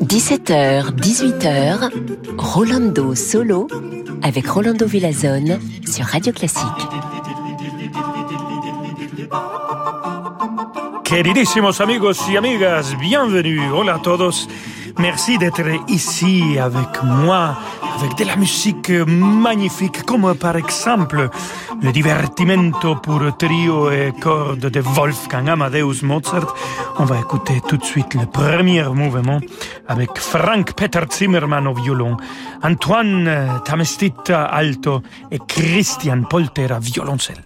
17h, 18h, Rolando Solo avec Rolando Villazone sur Radio Classique. Queridísimos amigos y amigas, bienvenue. Hola a todos. Merci d'être ici avec moi, avec de la musique magnifique, comme par exemple le divertimento pour trio et cordes de Wolfgang Amadeus Mozart. On va écouter tout de suite le premier mouvement avec Frank Peter Zimmermann au violon, Antoine Tamestita alto et Christian Polter à violoncelle.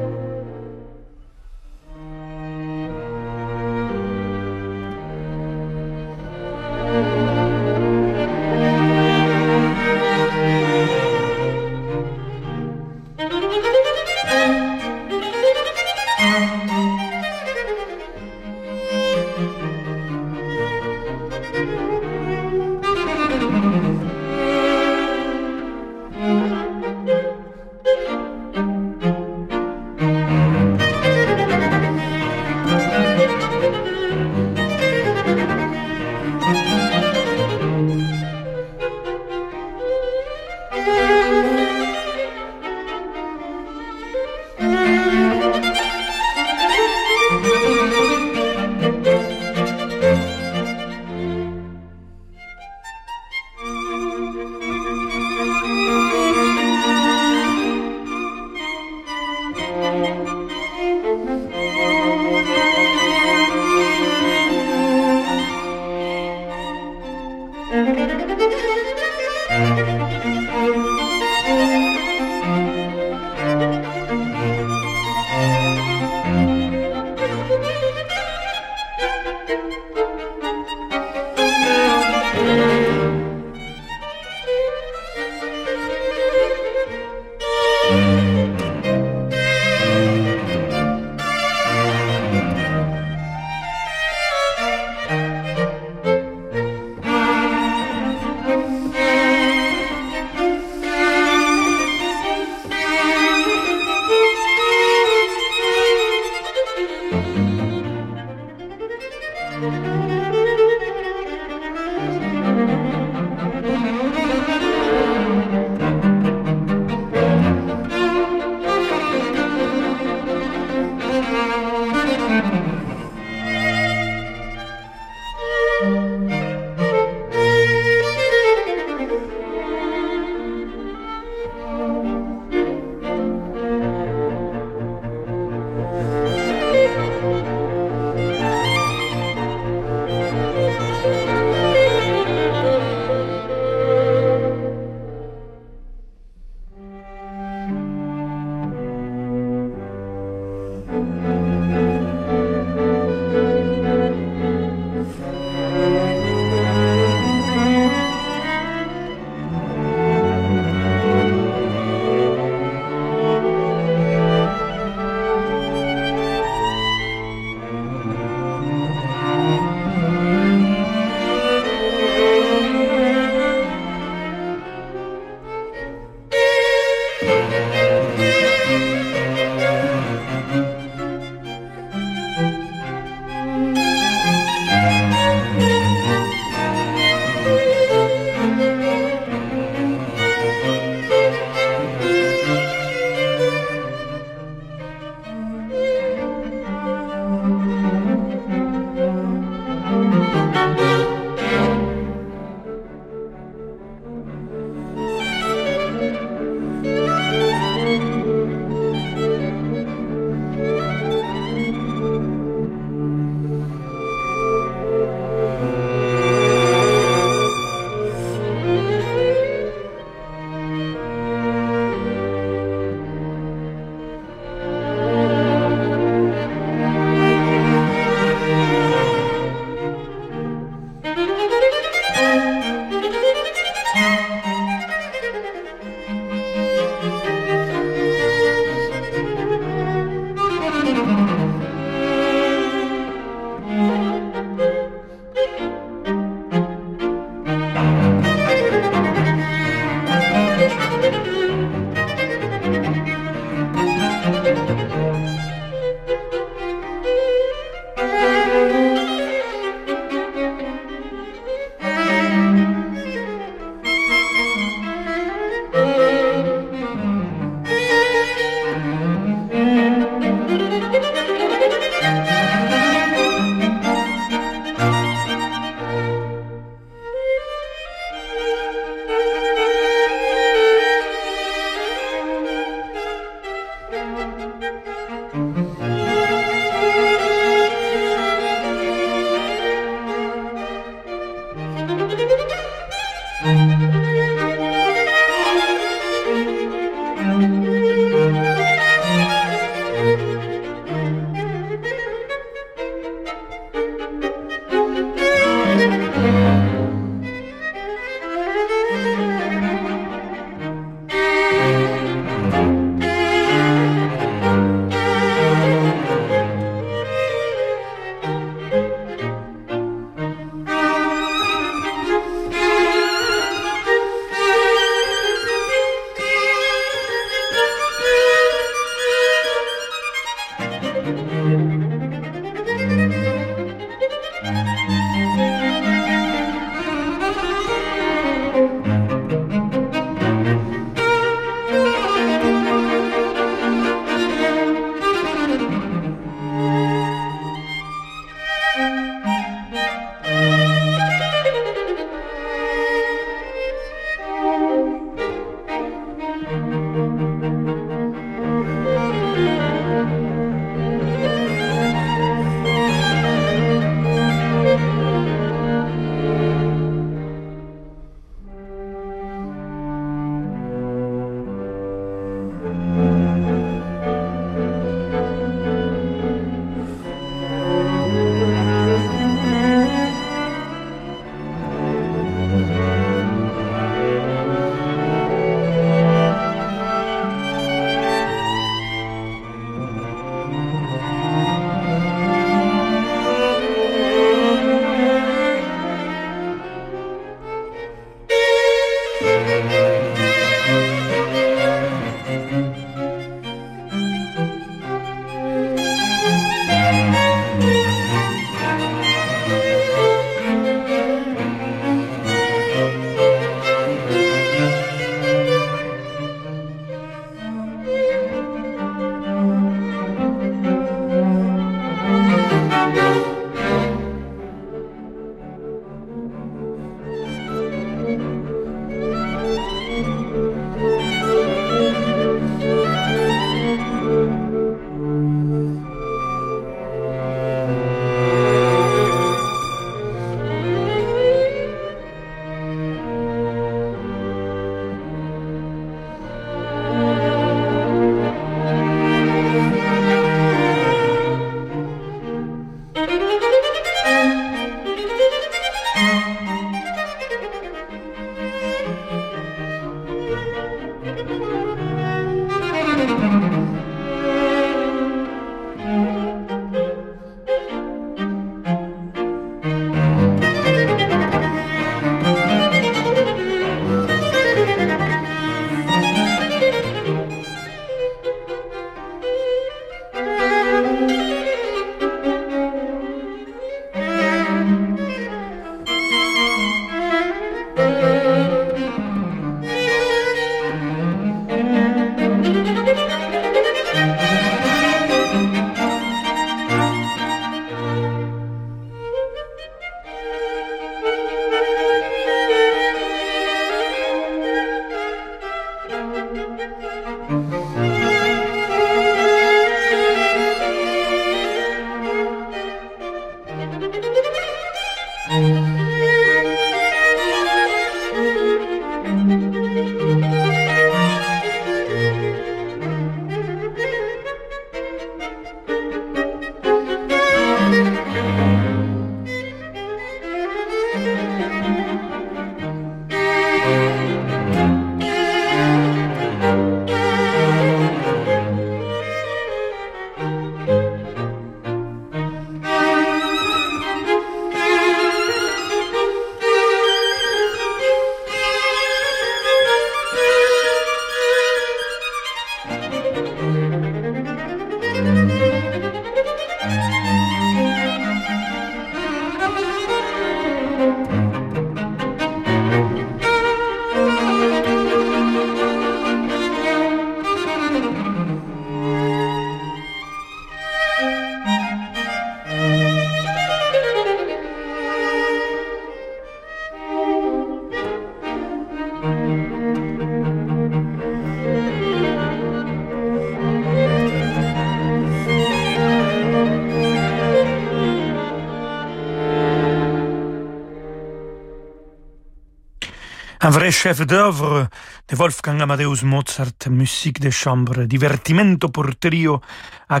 Un vrai chef-d'œuvre de Wolfgang Amadeus Mozart, musique de chambre, divertimento pour trio à.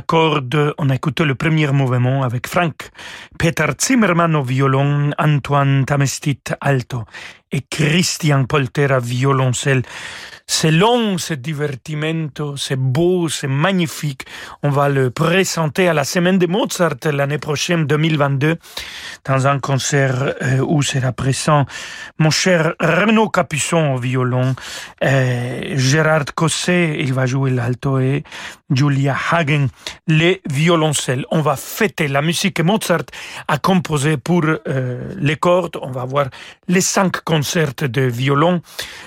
On a écouté le premier mouvement avec Frank Peter Zimmermann au violon, Antoine Tamestit alto et Christian Polter à violoncelle. C'est long, ce divertimento, c'est beau, c'est magnifique. On va le présenter à la semaine de Mozart l'année prochaine, 2022, dans un concert euh, où sera présent mon cher Renaud Capuçon au violon, euh, Gérard Cosset, il va jouer l'alto et Julia Hagen, les violoncelles. On va fêter la musique que Mozart a composée pour euh, les cordes. On va voir les cinq concerts de violon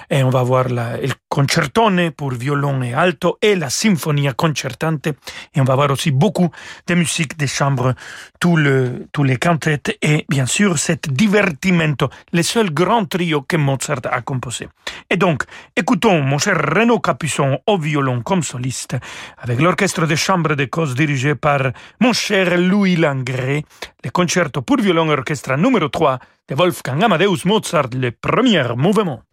et on va voir la, concertone pour violon et alto et la Sinfonia concertante. Et on va voir aussi beaucoup de musique de chambre, tous le, tous les cantettes et bien sûr cet divertimento, le seul grand trio que Mozart a composé. Et donc, écoutons mon cher Renaud Capuçon au violon comme soliste avec l'orchestre de chambre de cause dirigé par mon cher Louis Langré, le concerto pour violon et orchestre numéro 3 de Wolfgang Amadeus Mozart, le premier mouvement.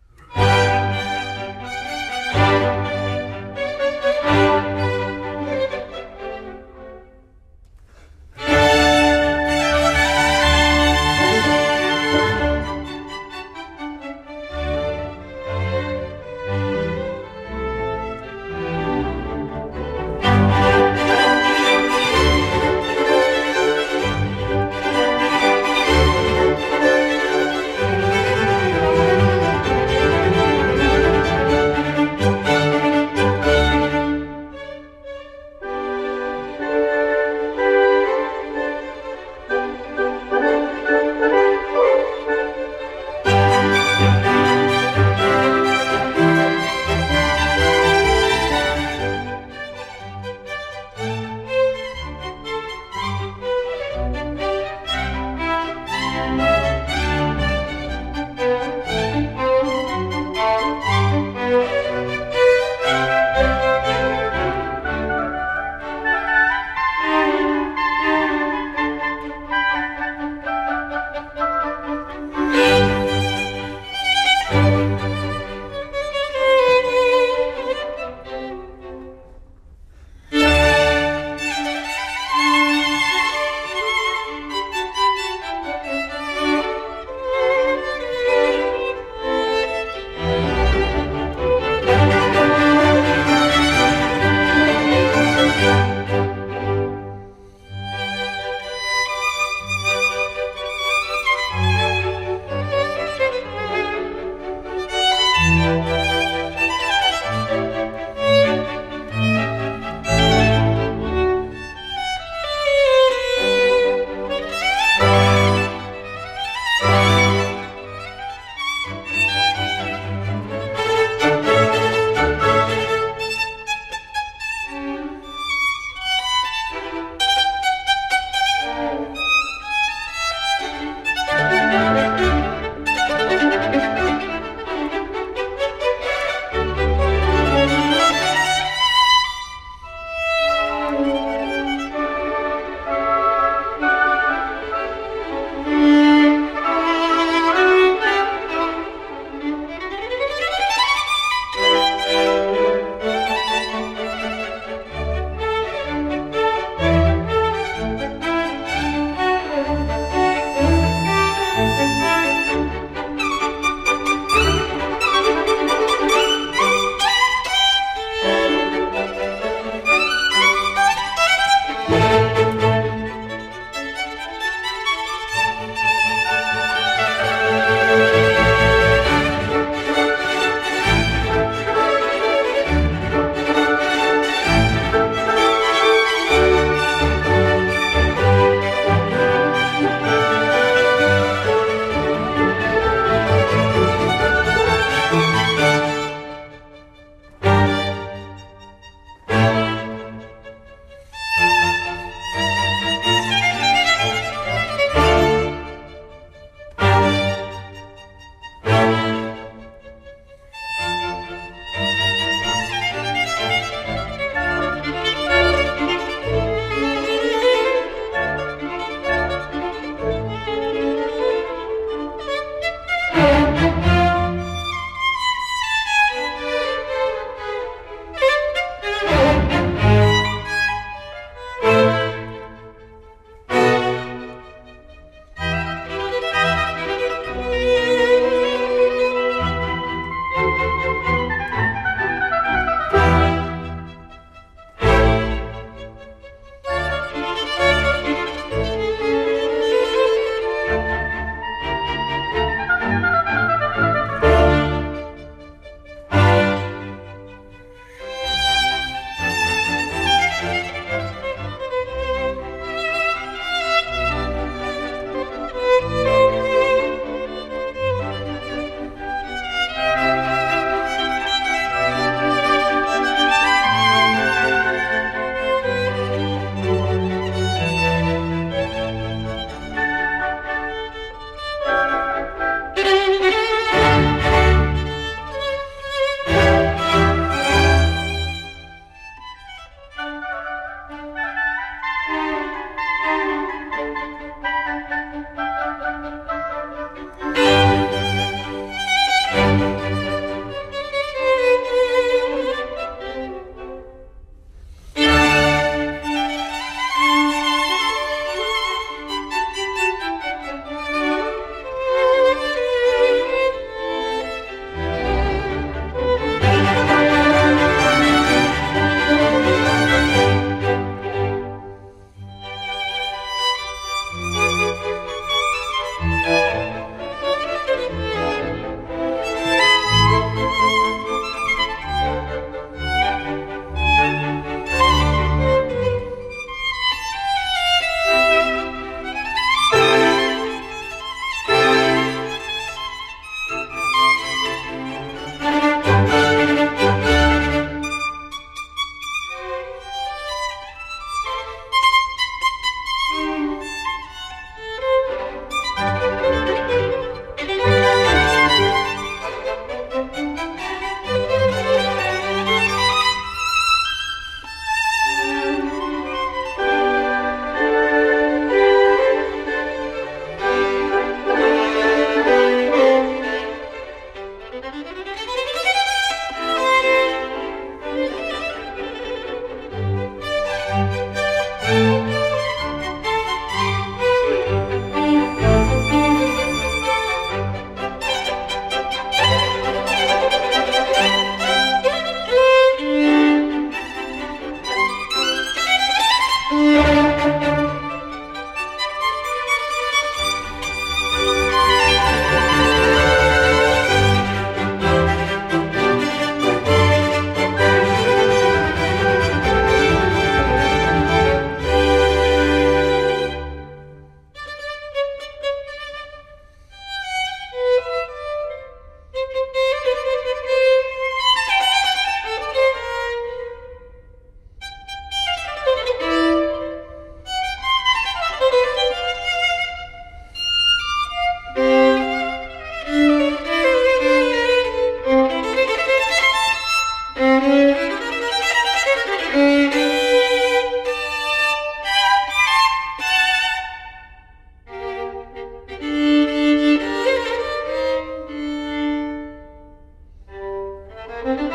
Thank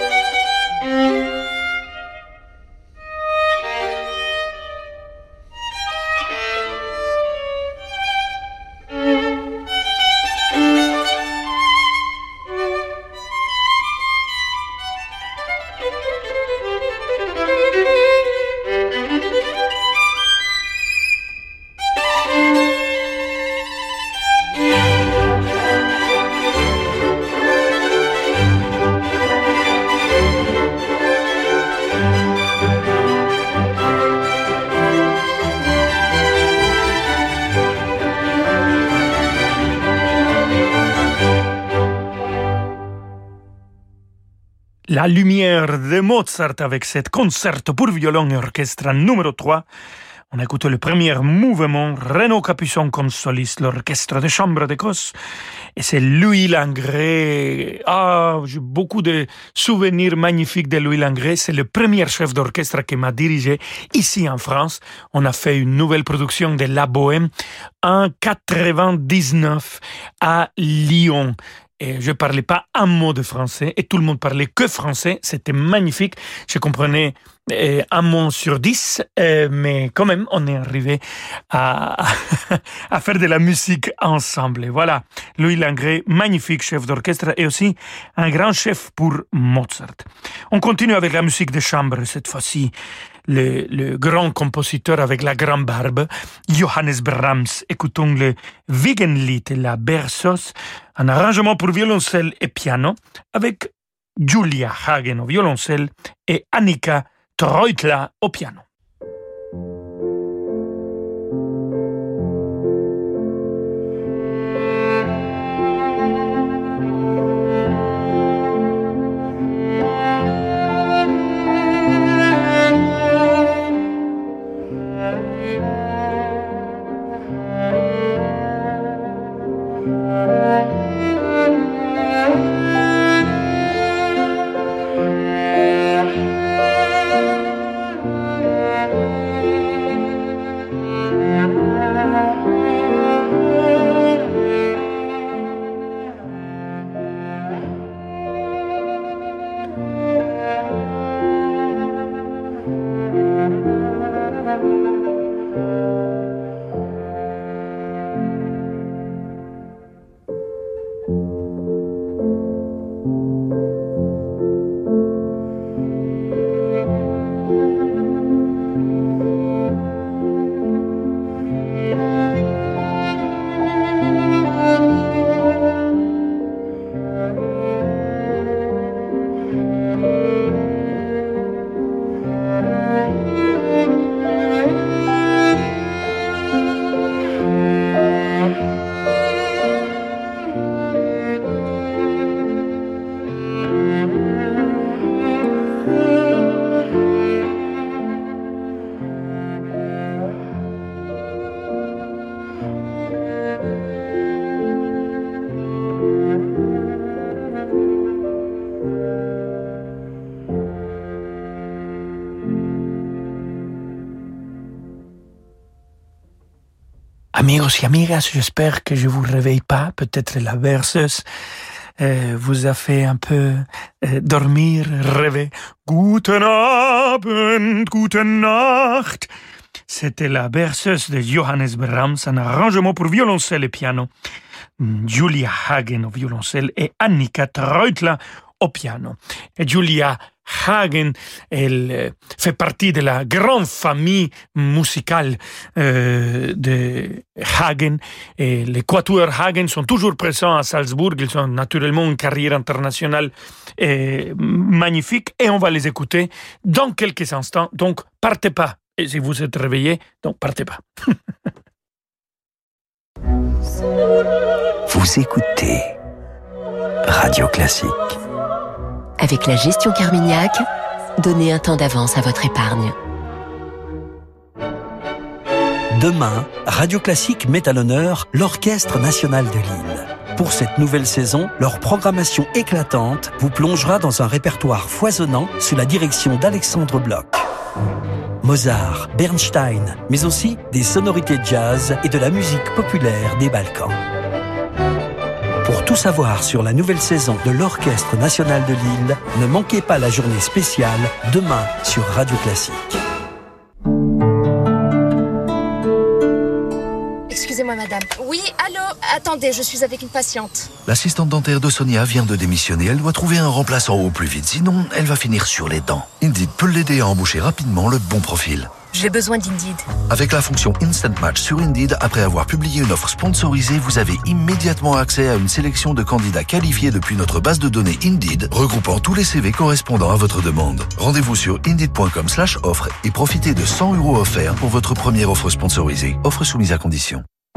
you. La lumière de Mozart avec cette concerto pour violon et orchestre numéro 3. On a écouté le premier mouvement, Renaud Capuçon comme soliste, l'orchestre de chambre d'Écosse. Et c'est Louis Langré. Ah, j'ai beaucoup de souvenirs magnifiques de Louis Langré. C'est le premier chef d'orchestre qui m'a dirigé ici en France. On a fait une nouvelle production de La Bohème en 99 à Lyon et je parlais pas un mot de français et tout le monde parlait que français. C'était magnifique. Je comprenais un mot sur dix, euh, mais quand même, on est arrivé à, à faire de la musique ensemble. voilà, Louis Langré, magnifique chef d'orchestre et aussi un grand chef pour Mozart. On continue avec la musique de chambre cette fois-ci le, grand compositeur avec la grande barbe, Johannes Brahms. Écoutons le Wiegenlied, la Berceuse, un arrangement pour violoncelle et piano avec Julia Hagen au violoncelle et Annika Treutler au piano. Amigos amigas, j'espère que je vous réveille pas. Peut-être la berceuse vous a fait un peu euh, dormir, rêver. Guten Abend, guten Nacht. C'était la berceuse de Johannes Brahms, un arrangement pour violoncelle et piano. Julia Hagen au violoncelle et Annika Treutler au piano. Et Julia Hagen, elle euh, fait partie de la grande famille musicale euh, de Hagen. Et les quatuors Hagen sont toujours présents à Salzbourg. Ils ont naturellement une carrière internationale euh, magnifique et on va les écouter dans quelques instants. Donc, partez pas. Et si vous êtes réveillé, donc partez pas. vous écoutez Radio Classique. Avec la gestion Carmignac, donnez un temps d'avance à votre épargne. Demain, Radio Classique met à l'honneur l'Orchestre national de Lille. Pour cette nouvelle saison, leur programmation éclatante vous plongera dans un répertoire foisonnant sous la direction d'Alexandre Bloch. Mozart, Bernstein, mais aussi des sonorités jazz et de la musique populaire des Balkans Pour tout savoir sur la nouvelle saison de l'Orchestre national de Lille, ne manquez pas la journée spéciale demain sur Radio Classique. Excusez-moi madame. Oui, allô? Attendez, je suis avec une patiente. L'assistante dentaire de Sonia vient de démissionner. Elle doit trouver un remplaçant au plus vite, sinon elle va finir sur les dents. Indeed peut l'aider à embaucher rapidement le bon profil. J'ai besoin d'Indeed. Avec la fonction Instant Match sur Indeed, après avoir publié une offre sponsorisée, vous avez immédiatement accès à une sélection de candidats qualifiés depuis notre base de données Indeed, regroupant tous les CV correspondant à votre demande. Rendez-vous sur indeed.com slash offre et profitez de 100 euros offerts pour votre première offre sponsorisée. Offre soumise à condition.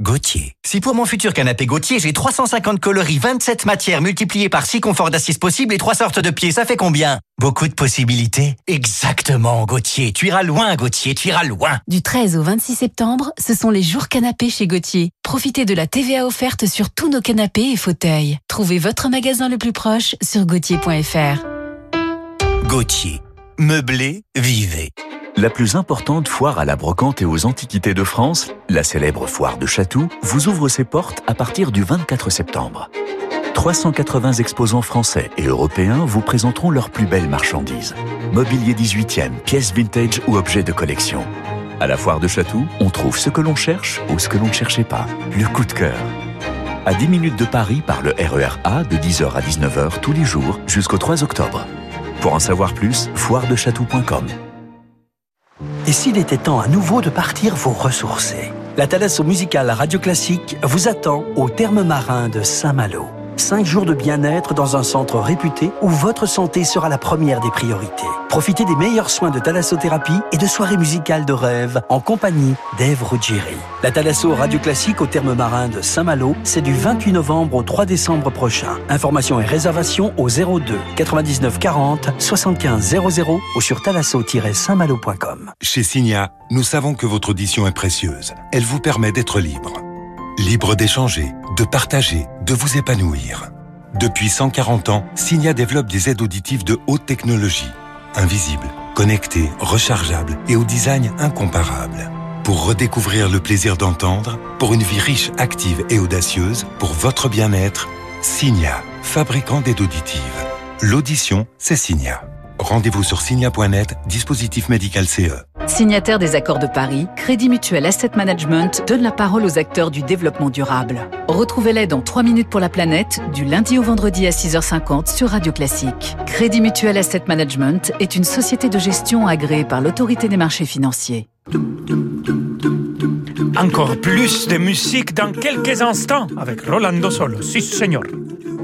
Gauthier. Si pour mon futur canapé Gauthier, j'ai 350 coloris, 27 matières multipliées par 6 conforts d'assises possibles et 3 sortes de pieds, ça fait combien? Beaucoup de possibilités Exactement, Gauthier. Tu iras loin, Gauthier, tu iras loin. Du 13 au 26 septembre, ce sont les jours canapés chez Gauthier. Profitez de la TVA offerte sur tous nos canapés et fauteuils. Trouvez votre magasin le plus proche sur gauthier.fr. Gauthier. Meublé, vivez. La plus importante foire à la brocante et aux antiquités de France, la célèbre foire de Chatou, vous ouvre ses portes à partir du 24 septembre. 380 exposants français et européens vous présenteront leurs plus belles marchandises. Mobilier 18e, pièces vintage ou objets de collection. À la foire de Chatou, on trouve ce que l'on cherche ou ce que l'on ne cherchait pas. Le coup de cœur. À 10 minutes de Paris par le RER A de 10h à 19h tous les jours jusqu'au 3 octobre. Pour en savoir plus, foiredechatou.com. Et s'il était temps à nouveau de partir vous ressourcer La Thalasso musicale Radio Classique vous attend au terme marin de Saint-Malo. Cinq jours de bien-être dans un centre réputé où votre santé sera la première des priorités. Profitez des meilleurs soins de thalassothérapie et de soirées musicales de rêve en compagnie d'Ève Ruggieri. La Thalasso Radio Classique au terme marin de Saint-Malo, c'est du 28 novembre au 3 décembre prochain. Informations et réservations au 02 99 40 75 00 ou sur thalasso-saintmalo.com. Chez Signa, nous savons que votre audition est précieuse. Elle vous permet d'être libre. Libre d'échanger, de partager, de vous épanouir. Depuis 140 ans, Signa développe des aides auditives de haute technologie, invisibles, connectées, rechargeables et au design incomparable. Pour redécouvrir le plaisir d'entendre, pour une vie riche, active et audacieuse, pour votre bien-être, Signa, fabricant d'aides auditives. L'audition, c'est Signa. Rendez-vous sur signa.net, dispositif médical CE. Signataire des accords de Paris, Crédit Mutuel Asset Management donne la parole aux acteurs du développement durable. Retrouvez-les dans 3 minutes pour la planète, du lundi au vendredi à 6h50 sur Radio Classique. Crédit Mutuel Asset Management est une société de gestion agréée par l'autorité des marchés financiers. Encore plus de musique dans quelques instants avec Rolando Solo. Si, señor.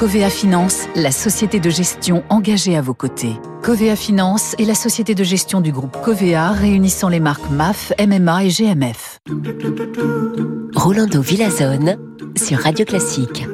Covea Finance, la société de gestion engagée à vos côtés. Covea Finance est la société de gestion du groupe Covea réunissant les marques MAF, MMA et GMF. Rolando Villazone sur Radio Classique.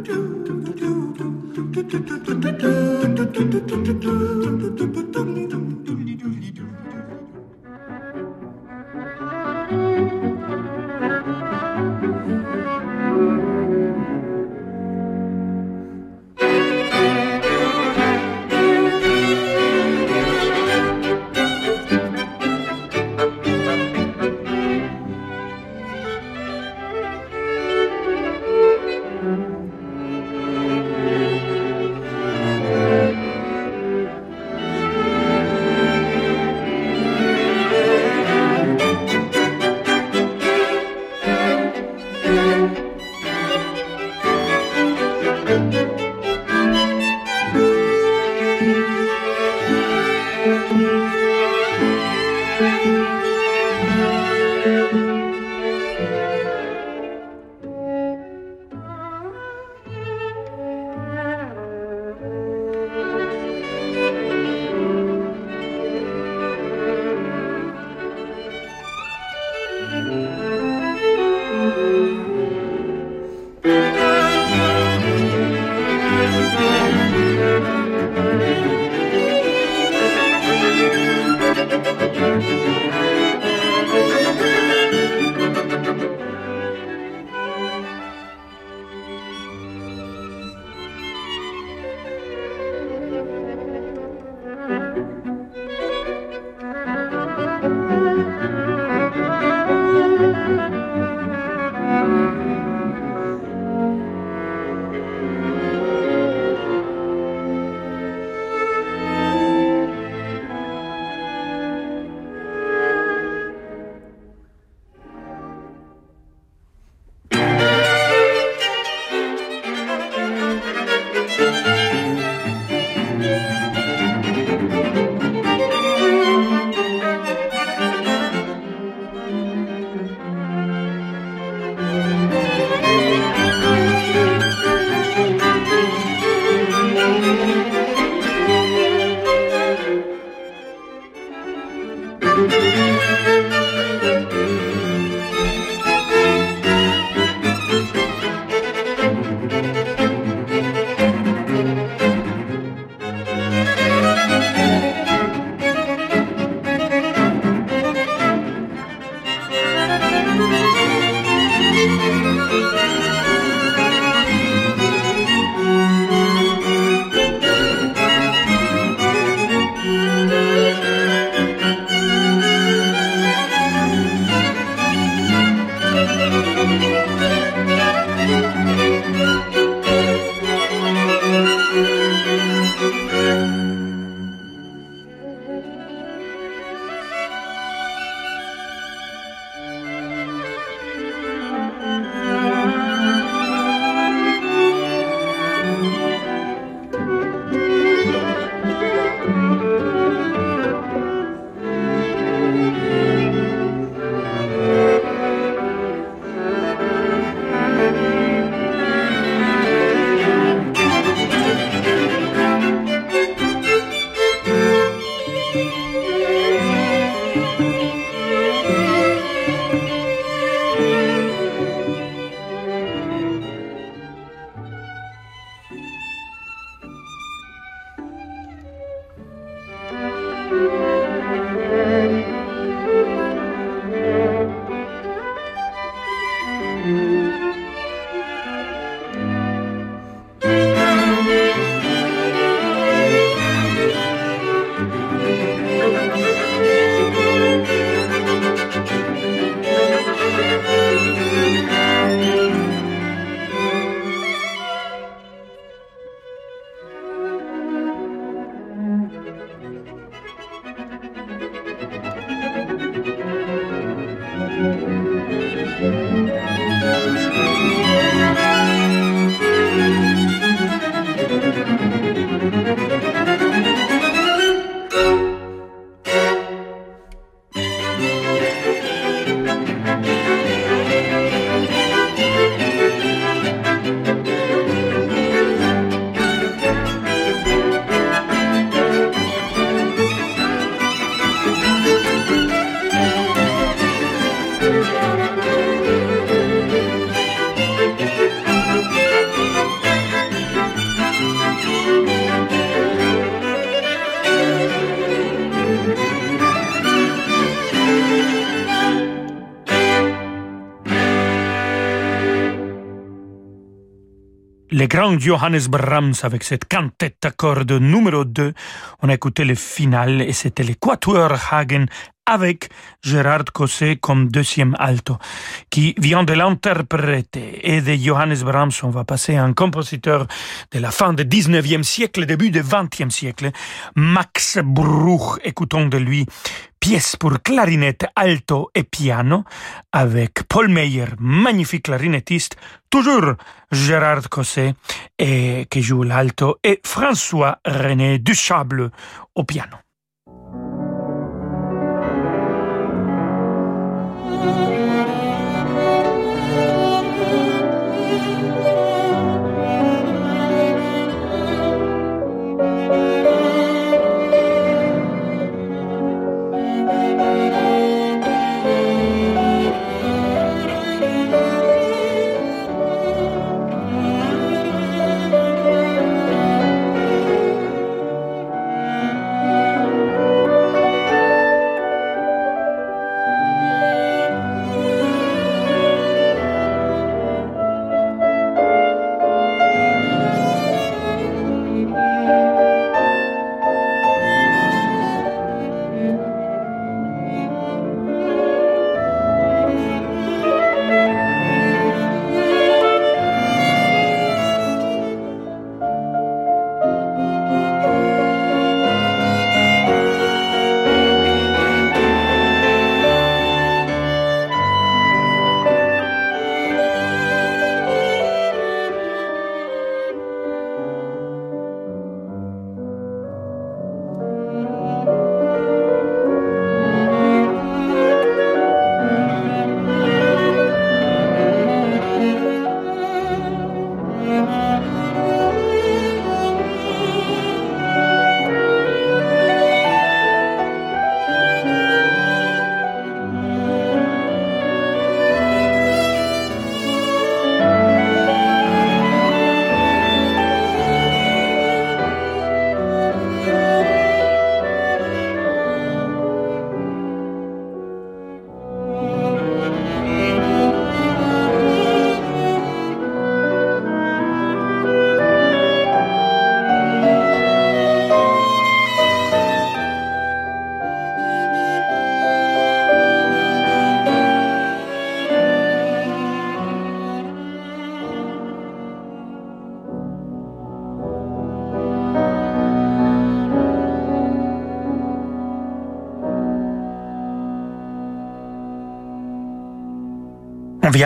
Música le grand Johannes Brahms avec cette quintette à cordes numéro 2. On a écouté le final et c'était le Quatuor Hagen avec Gérard Cosset comme deuxième alto, qui vient de l'interpréter. Et de Johannes Brahms, on va passer à un compositeur de la fin du 19e siècle, début du 20e siècle, Max Bruch. Écoutons de lui pièce pour clarinette, alto et piano, avec Paul Meyer, magnifique clarinettiste, toujours Gérard Cosset, et, qui joue l'alto, et François René Duchable au piano.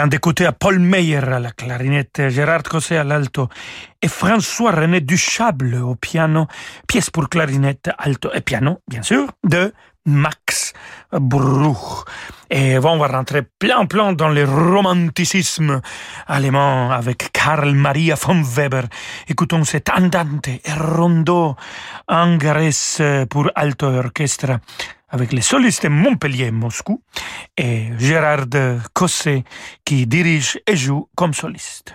D'écouter à Paul Meyer à la clarinette, Gérard Cosset à l'alto et François-René Duchable au piano, pièce pour clarinette, alto et piano, bien sûr, de Max Bruch. Et on va rentrer plein plein dans le romanticisme allemand avec Karl Maria von Weber. Écoutons cet andante et rondo Grèce pour alto orchestre avec les solistes Montpellier-Moscou et Gérard Cosset qui dirige et joue comme soliste.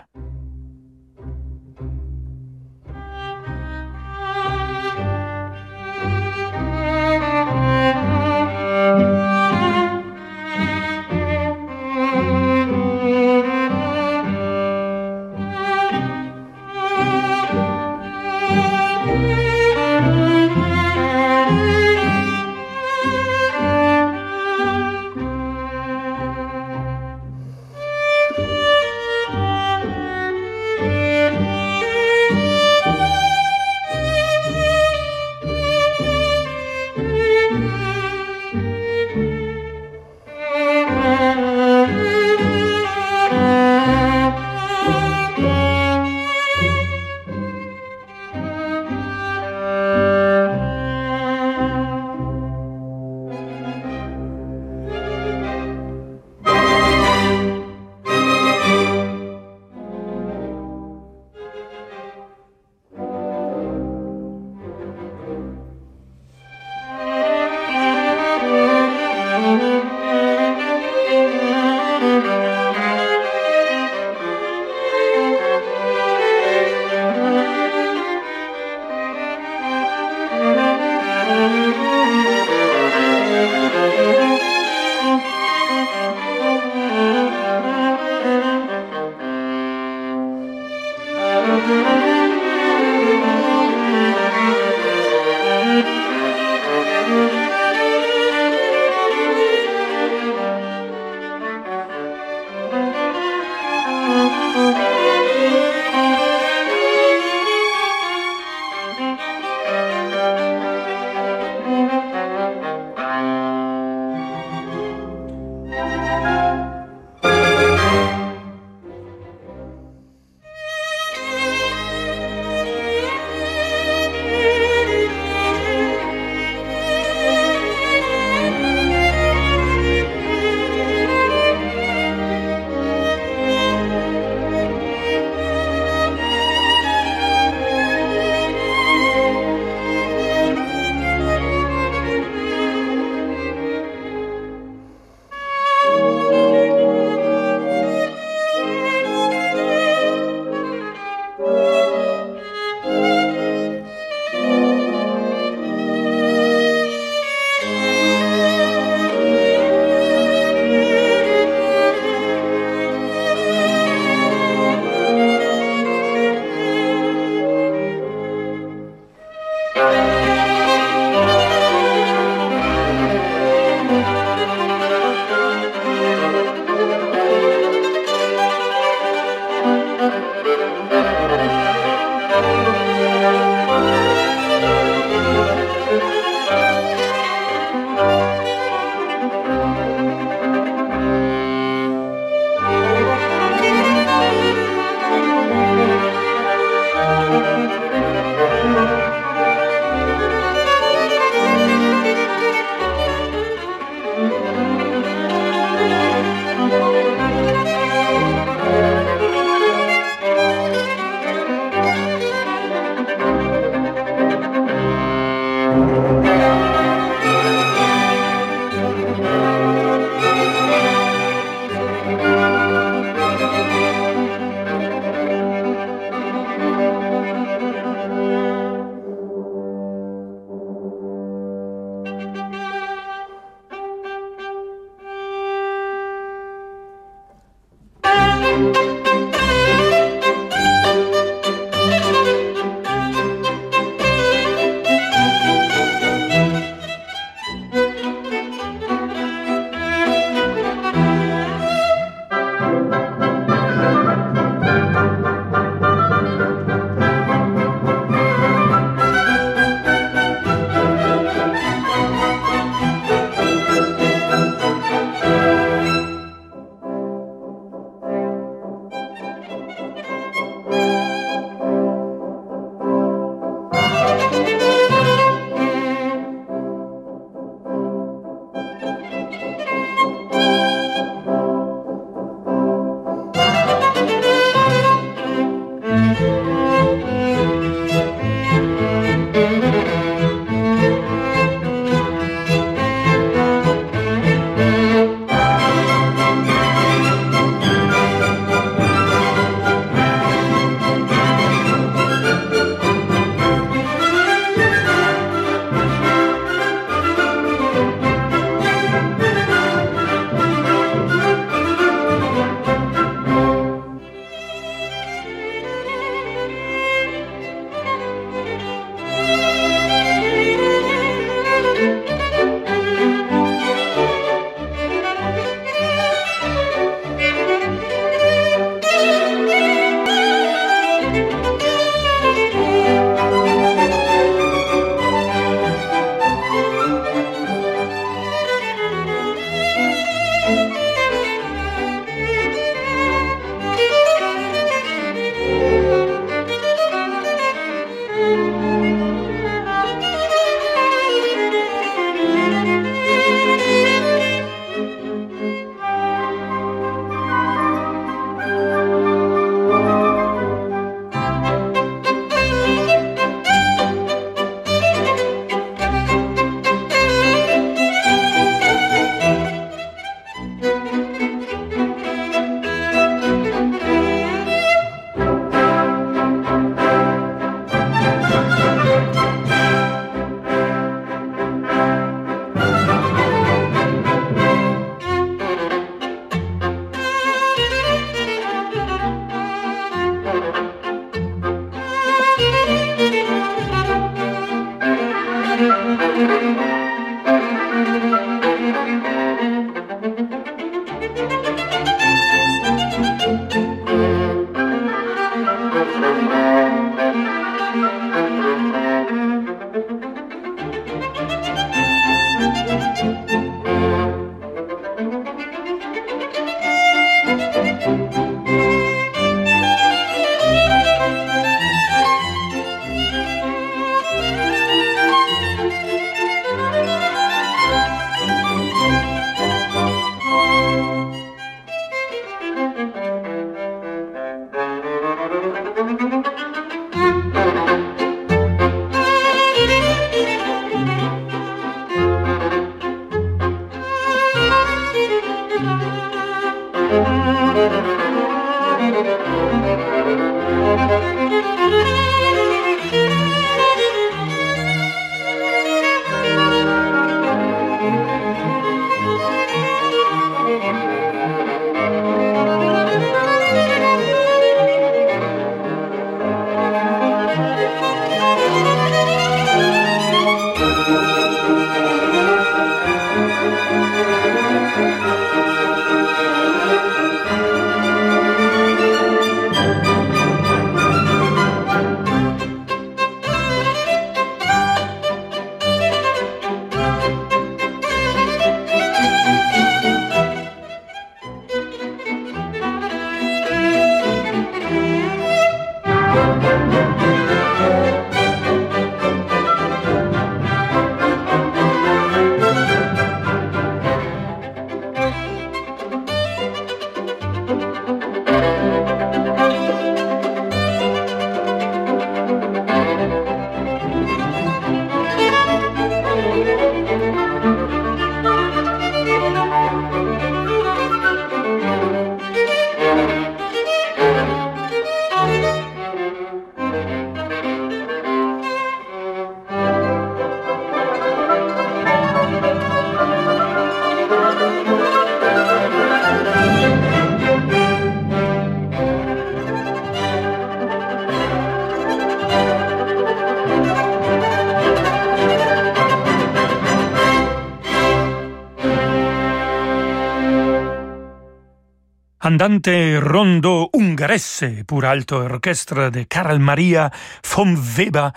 Andante rondo ungherese pour alto et orchestre de Karl Maria von Weber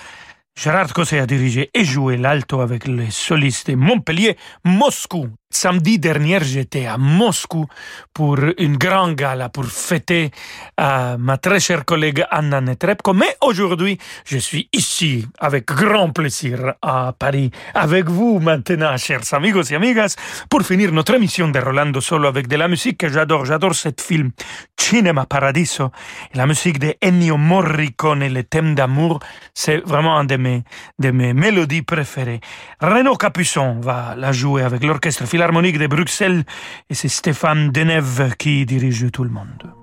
Gérard Cosset a dirigé et joué l'alto avec les solistes de Montpellier, Moscou. Samedi dernier, j'étais à Moscou pour une grande gala pour fêter euh, ma très chère collègue Anna Netrebko. Mais aujourd'hui, je suis ici avec grand plaisir à Paris avec vous maintenant, chers amigos et amigas, pour finir notre émission de Rolando Solo avec de la musique que j'adore. J'adore cet film Cinema Paradiso. La musique de Ennio Morricone, le thème d'amour, c'est vraiment un de mes, de mes mélodies préférées. Renaud Capuçon va la jouer avec l'orchestre Philharmonique de Bruxelles et c'est Stéphane Deneuve qui dirige tout le monde.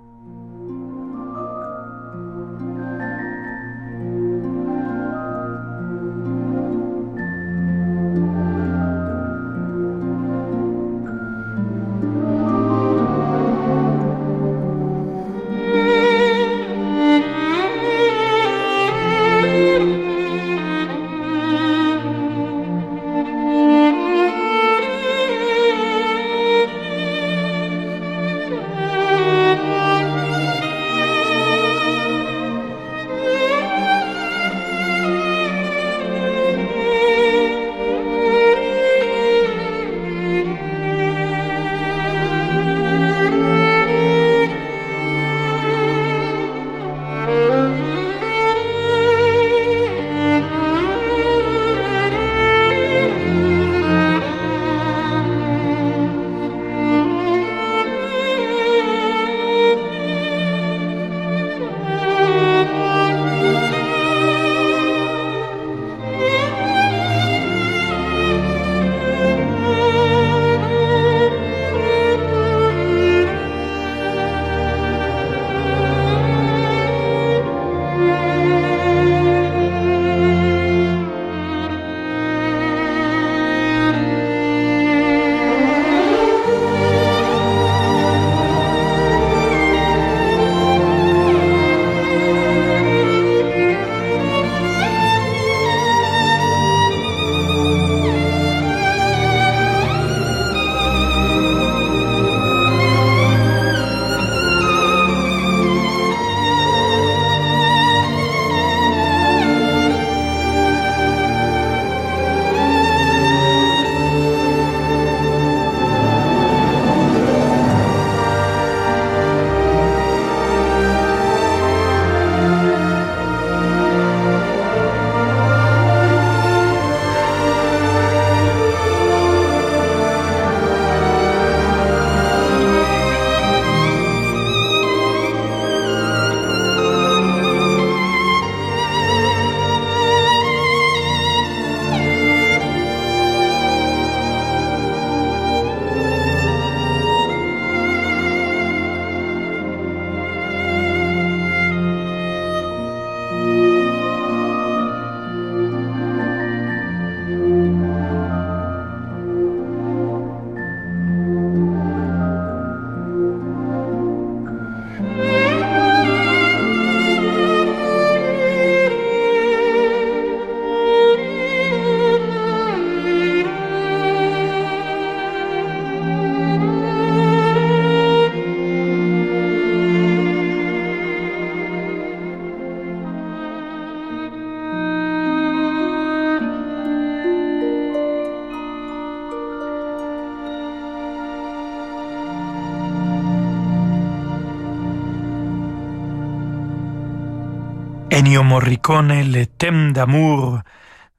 Ennio Morricone, le thème d'amour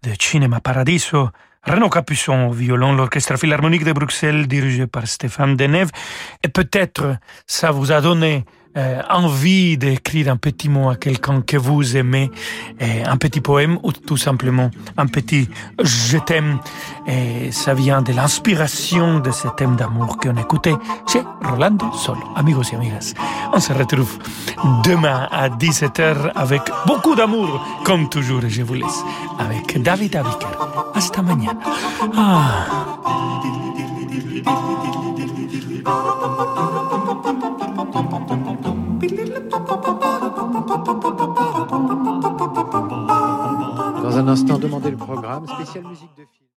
de Cinema Paradiso, Renaud Capuçon au violon, l'Orchestre Philharmonique de Bruxelles dirigé par Stéphane Deneuve. Et peut-être ça vous a donné euh, envie d'écrire un petit mot à quelqu'un que vous aimez, un petit poème ou tout simplement un petit je t'aime. Et ça vient de l'inspiration de ce thème d'amour qu'on écoutait chez Rolando Solo. Amigos et amigas, on se retrouve demain à 17h avec beaucoup d'amour, comme toujours, je vous laisse avec David Abiker. Hasta mañana. Ah. Dans un instant, demandez le programme spécial musique de film.